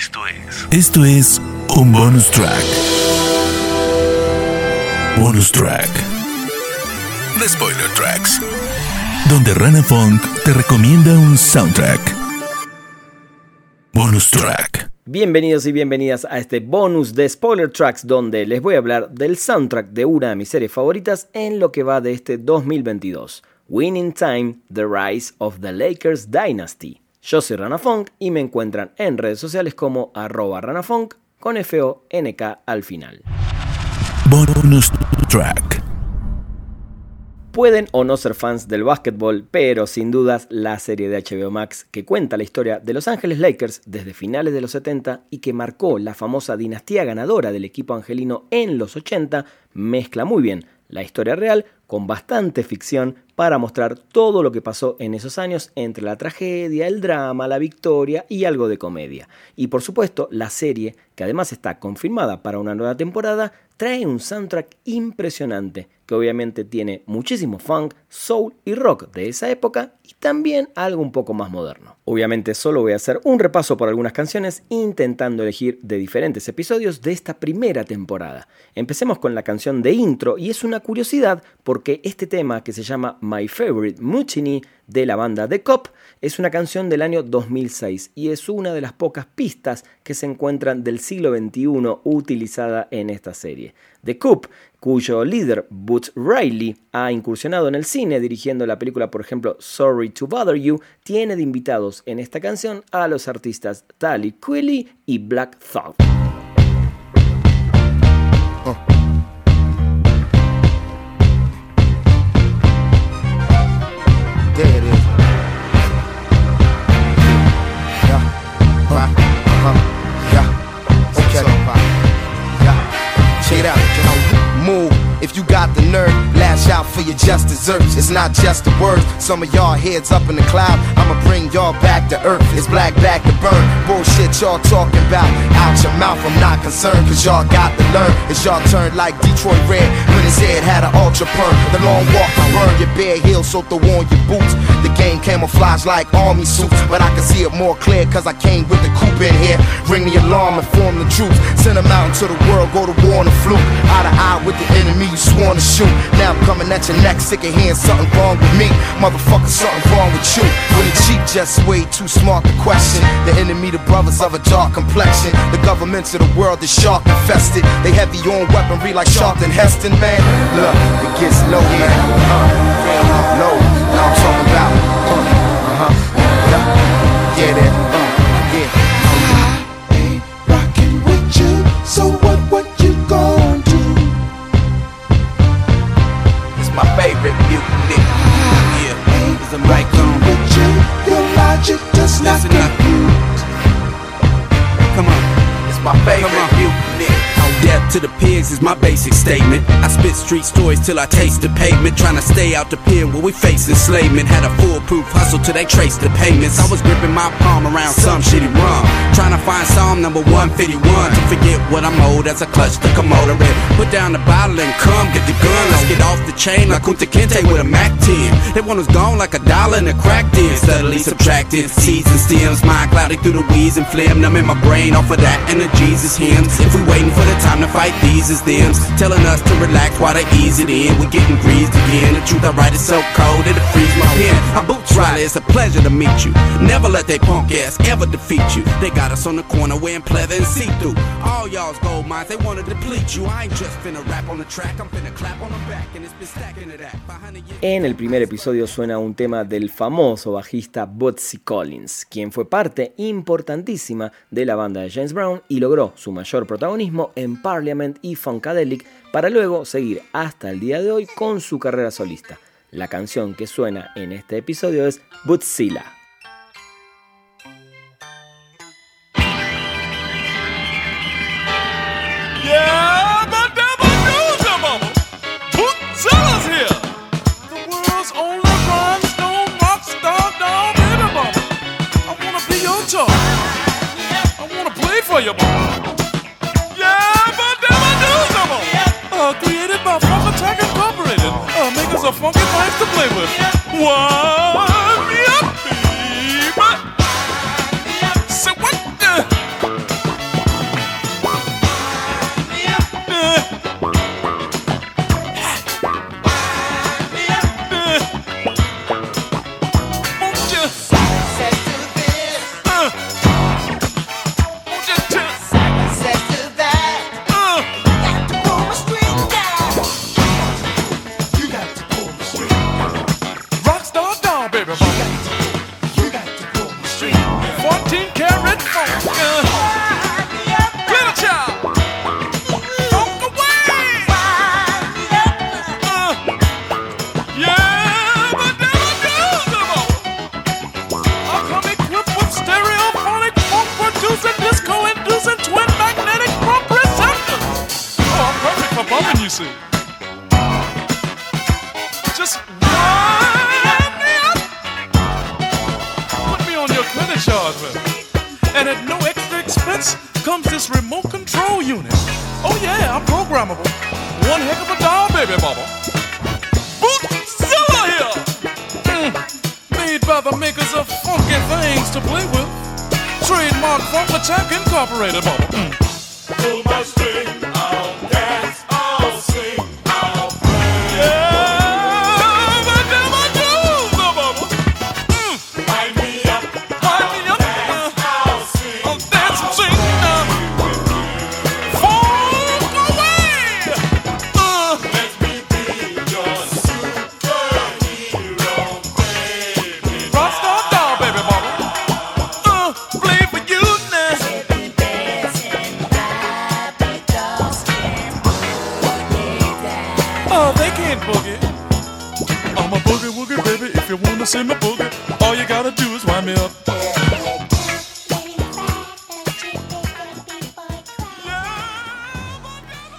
Esto es. Esto es un bonus track. Bonus track. The Spoiler Tracks. Donde Rana Funk te recomienda un soundtrack. Bonus track. Bienvenidos y bienvenidas a este bonus de Spoiler Tracks donde les voy a hablar del soundtrack de una de mis series favoritas en lo que va de este 2022. Winning Time, The Rise of the Lakers Dynasty. Yo soy Rana Funk y me encuentran en redes sociales como arroba ranafunk con F-O-N-K al final. Bonus track. Pueden o no ser fans del básquetbol, pero sin dudas la serie de HBO Max que cuenta la historia de Los Ángeles Lakers desde finales de los 70 y que marcó la famosa dinastía ganadora del equipo angelino en los 80 mezcla muy bien la historia real con bastante ficción para mostrar todo lo que pasó en esos años entre la tragedia, el drama, la victoria y algo de comedia. Y por supuesto, la serie, que además está confirmada para una nueva temporada, trae un soundtrack impresionante que obviamente tiene muchísimo funk, soul y rock de esa época y también algo un poco más moderno. Obviamente solo voy a hacer un repaso por algunas canciones intentando elegir de diferentes episodios de esta primera temporada. Empecemos con la canción de intro y es una curiosidad porque este tema que se llama My Favorite Mutiny de la banda The Cop es una canción del año 2006 y es una de las pocas pistas que se encuentran del siglo XXI utilizada en esta serie. The Coop, cuyo líder Boots Riley ha incursionado en el cine dirigiendo la película, por ejemplo, Sorry to Bother You, tiene de invitados en esta canción a los artistas Tally Quilly y Black Thought. For your just desserts. It's not just the words. Some of y'all heads up in the cloud. I'ma bring y'all back to earth. It's black back to burn. Bullshit y'all talking about. Out your mouth, I'm not concerned. Cause y'all got to learn. It's y'all turn like Detroit Red when his head had an ultra perm. The long walk to burn your bare heels, so throw on your boots. The game camouflage like army suits. But I can see it more clear cause I came with the coupe in here. Ring the alarm, inform the troops. Send them out into the world, go to war on the fluke. Eye to eye with the enemy you sworn to shoot. Now I'm coming at your neck, sick of hearing something wrong with me. Motherfucker, something wrong with you. When the cheap just way too smart to question. The enemy, the brothers of a dark complexion. The governments of the world is shark infested. They heavy on weaponry like Charlton Heston, man. Look, it gets low, man. Uh, low. I'm talking about. Uh. Yeah, yeah that. Is my basic statement. I spit street stories till I taste the pavement. Trying to stay out the pen where we face enslavement. Had a foolproof hustle till they traced the payments. I was gripping my palm around some shitty rum. Trying to find Psalm number 151. To forget what I'm owed as I clutch the Komodo and Put down the bottle and come get the gun. Let's get off the chain like Kunta Kinte with a Mac 10. That one was gone like a dollar in a crack den. Steadily subtracting seeds and stems. Mind clouded through the weeds and phlegm. Numbing my brain off of that and the Jesus hymns. If we waiting for the time to fight these as thems. Telling us to relax while they ease it in. We're getting greased again. The truth I write is so cold it'll freeze my pen. I boots rider, it's a pleasure to meet you. Never let they punk ass ever defeat you. They got us on the corner wearing pleather and see through. All y'all's gold mines, they wanna deplete you. I ain't just finna rap on the track, I'm finna clap on the back. And it's been stacking it at 500 years. En el primer episodio suena un tema del famoso bajista Bootsy Collins, quien fue parte importantísima de la banda de James Brown y logró su mayor protagonismo en Parliament y Funkadelic para luego seguir hasta el día de hoy con su carrera solista. La canción que suena en este episodio es Bootzilla. Funky place to play with. One, And at no extra expense comes this remote control unit. Oh yeah, I'm programmable. One heck of a doll, baby bubba. Bootzilla here! Mm, made by the makers of funky things to play with. Trademark Funk Attack Incorporated, bubba. Mm. Pull my string,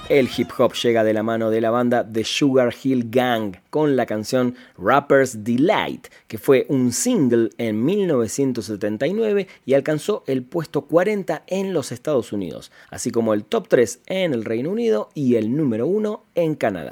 El hip hop llega de la mano de la banda The Sugar Hill Gang con la canción Rapper's Delight, que fue un single en 1979 y alcanzó el puesto 40 en los Estados Unidos, así como el top 3 en el Reino Unido y el número 1 en Canadá.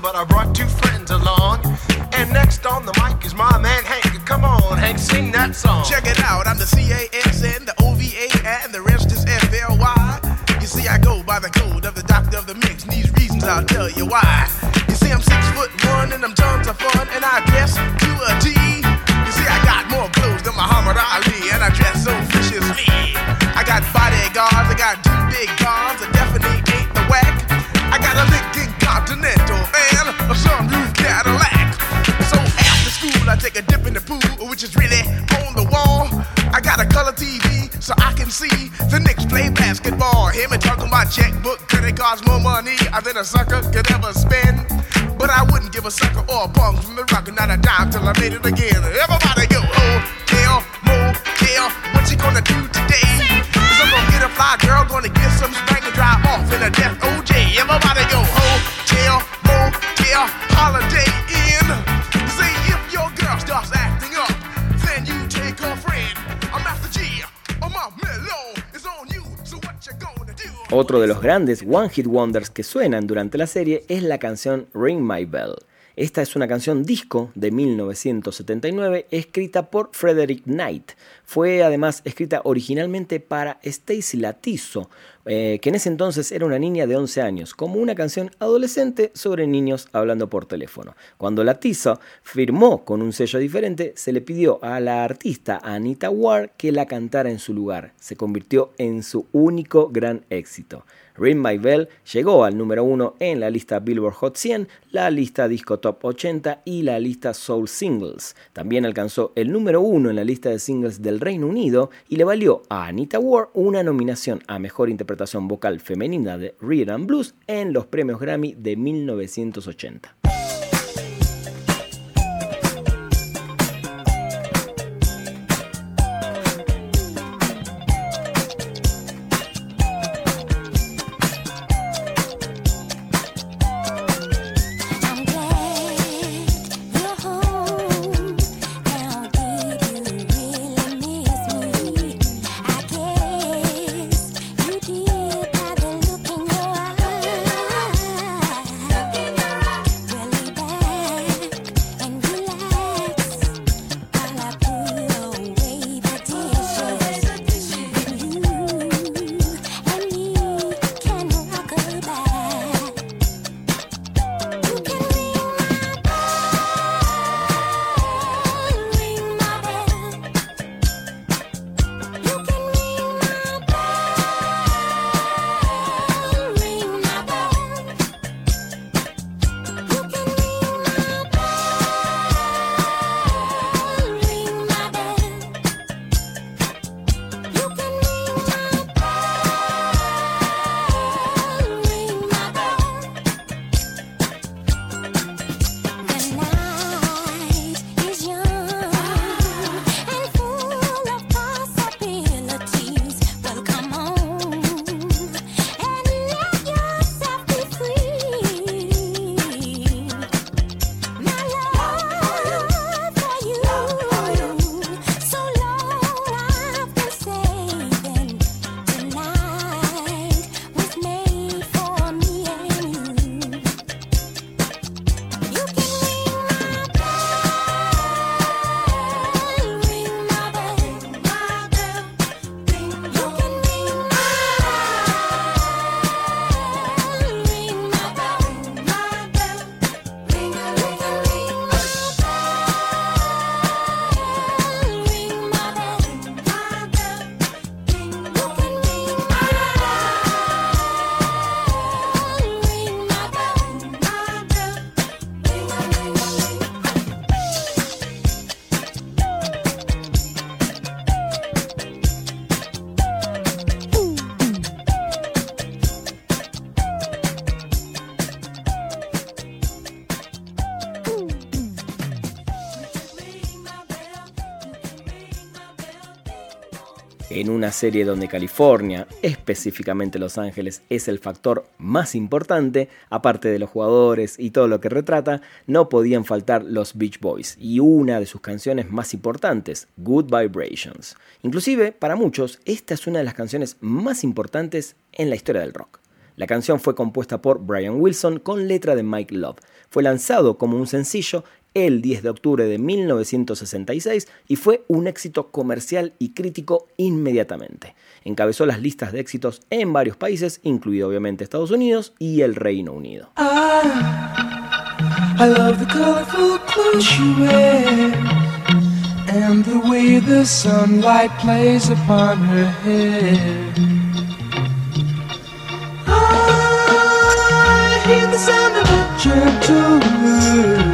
but I brought two friends along. And next on the mic is my man Hank. Come on, Hank, sing that song. Check it out, I'm the C-A-S-N, the O-V-A, and the rest is F-L-Y. You see, I go by the code of the doctor of the mix, and these reasons I'll tell you why. You see, I'm six foot one, and I'm tons of fun, and I dress to a T. You see, I got more clothes than Muhammad Ali, and I dress so viciously. I got bodyguards, I got two big guns, see the Knicks play basketball. Him and talking my checkbook, credit cards more money uh, than a sucker could ever spend. But I wouldn't give a sucker or a punk from the rock, not a dime till I made it again. Everybody go, oh, hell, motel, what you gonna do today? Cause I'm gonna get a fly girl, gonna get some spank and drive off in a death OJ. Everybody go, oh, hotel, motel, holiday Otro de los grandes One Hit Wonders que suenan durante la serie es la canción Ring My Bell. Esta es una canción disco de 1979 escrita por Frederick Knight. Fue además escrita originalmente para Stacy Latizo, eh, que en ese entonces era una niña de 11 años, como una canción adolescente sobre niños hablando por teléfono. Cuando Latizo firmó con un sello diferente, se le pidió a la artista Anita Ward que la cantara en su lugar. Se convirtió en su único gran éxito. Ring My Bell llegó al número uno en la lista Billboard Hot 100, la lista Disco Top 80 y la lista Soul Singles. También alcanzó el número uno en la lista de singles del Reino Unido y le valió a Anita Ward una nominación a Mejor Interpretación Vocal Femenina de Rhythm and Blues en los premios Grammy de 1980. En una serie donde California, específicamente Los Ángeles, es el factor más importante, aparte de los jugadores y todo lo que retrata, no podían faltar los Beach Boys y una de sus canciones más importantes, Good Vibrations. Inclusive, para muchos, esta es una de las canciones más importantes en la historia del rock. La canción fue compuesta por Brian Wilson con letra de Mike Love. Fue lanzado como un sencillo el 10 de octubre de 1966 y fue un éxito comercial y crítico inmediatamente. Encabezó las listas de éxitos en varios países, incluido obviamente Estados Unidos y el Reino Unido. I love the colorful clothes she wears and the way the sunlight plays upon her hair. I hear the sound of a gentle wind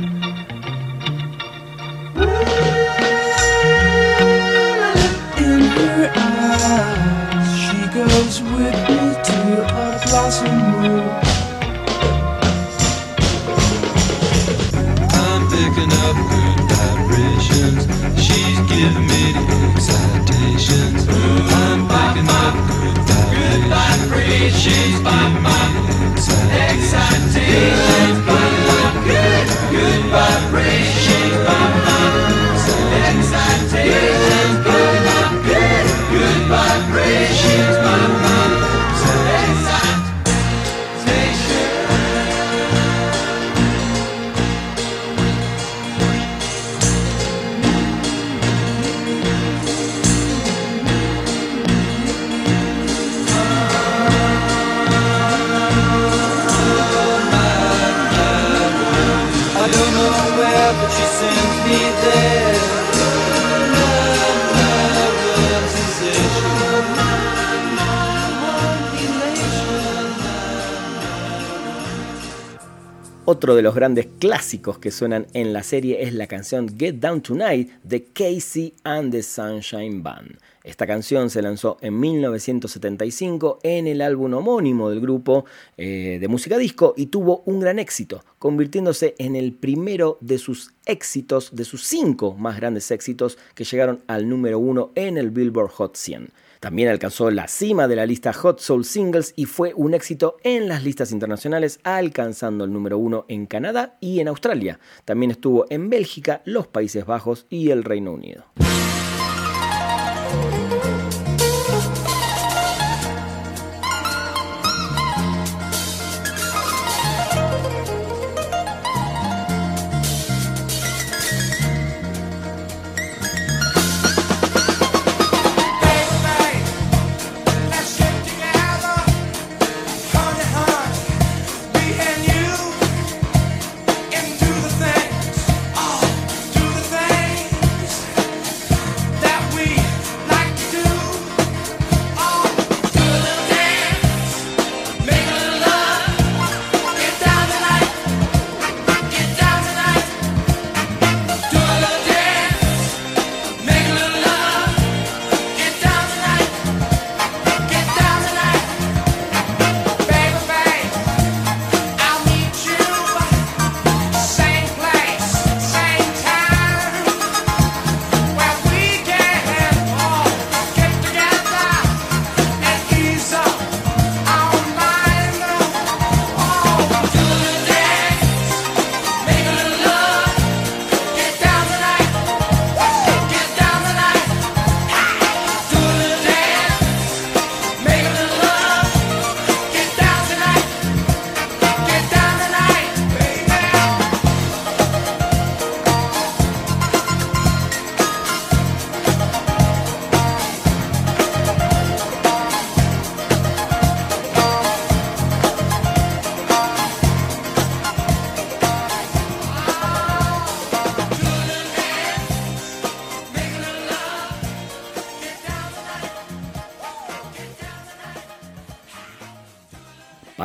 Otro de los grandes clásicos que suenan en la serie es la canción Get Down Tonight de Casey and the Sunshine Band. Esta canción se lanzó en 1975 en el álbum homónimo del grupo eh, de música disco y tuvo un gran éxito, convirtiéndose en el primero de sus éxitos, de sus cinco más grandes éxitos que llegaron al número uno en el Billboard Hot 100. También alcanzó la cima de la lista Hot Soul Singles y fue un éxito en las listas internacionales, alcanzando el número uno en Canadá y en Australia. También estuvo en Bélgica, los Países Bajos y el Reino Unido.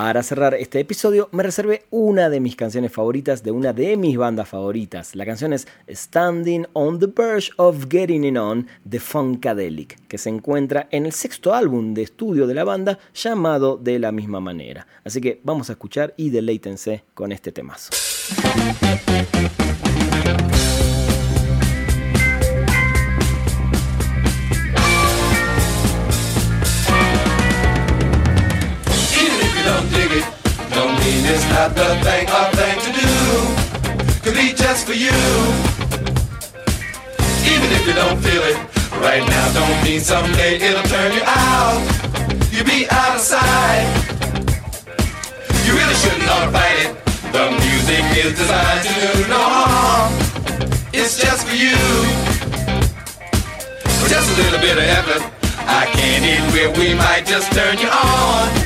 Para cerrar este episodio me reservé una de mis canciones favoritas de una de mis bandas favoritas. La canción es Standing on the Verge of Getting It On de Funkadelic, que se encuentra en el sexto álbum de estudio de la banda llamado de la misma manera. Así que vamos a escuchar y deleítense con este temazo. is not the thing or thing to do. Could be just for you. Even if you don't feel it right now, don't mean someday it'll turn you out. You'll be out of sight. You really shouldn't ought fight it. The music is designed to do no harm. It's just for you. Just a little bit of effort. I can't eat where we might just turn you on.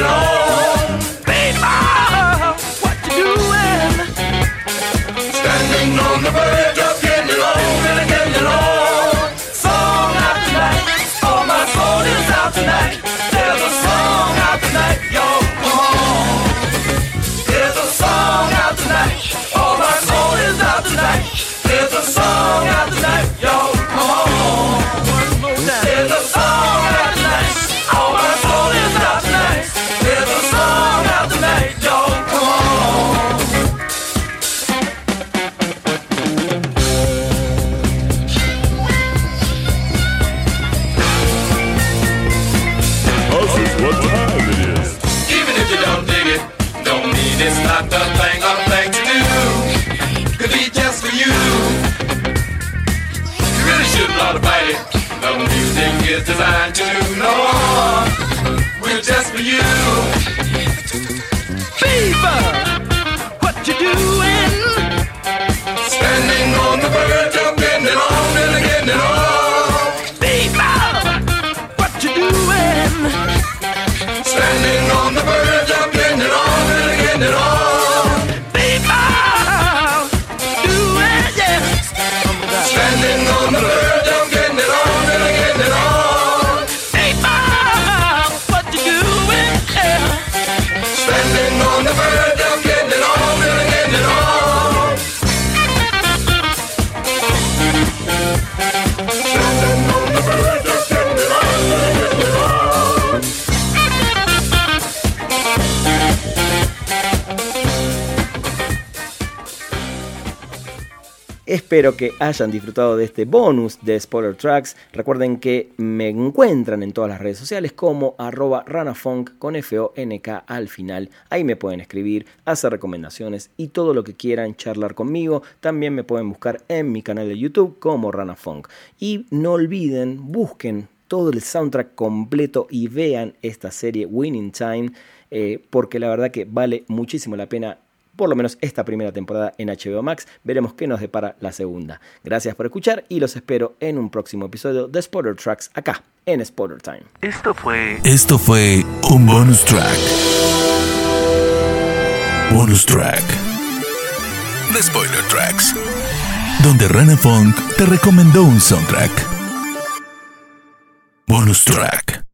it all Espero que hayan disfrutado de este bonus de Spoiler Tracks. Recuerden que me encuentran en todas las redes sociales como arroba ranafunk con F-O-N-K al final. Ahí me pueden escribir, hacer recomendaciones y todo lo que quieran charlar conmigo. También me pueden buscar en mi canal de YouTube como Ranafunk. Y no olviden, busquen todo el soundtrack completo y vean esta serie Winning Time. eh, porque la verdad que vale muchísimo la pena por lo menos esta primera temporada en HBO Max. Veremos qué nos depara la segunda. Gracias por escuchar y los espero en un próximo episodio de Spoiler Tracks acá en Spoiler Time. Esto fue. Esto fue un bonus track. Bonus track. The Spoiler Tracks. Donde Rana Funk te recomendó un soundtrack. Bonus track.